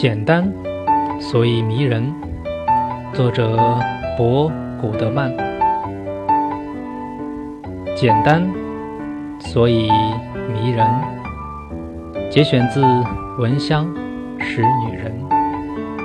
简单所以迷人。作者博古德曼。简单所以迷人。节选自闻香识女人。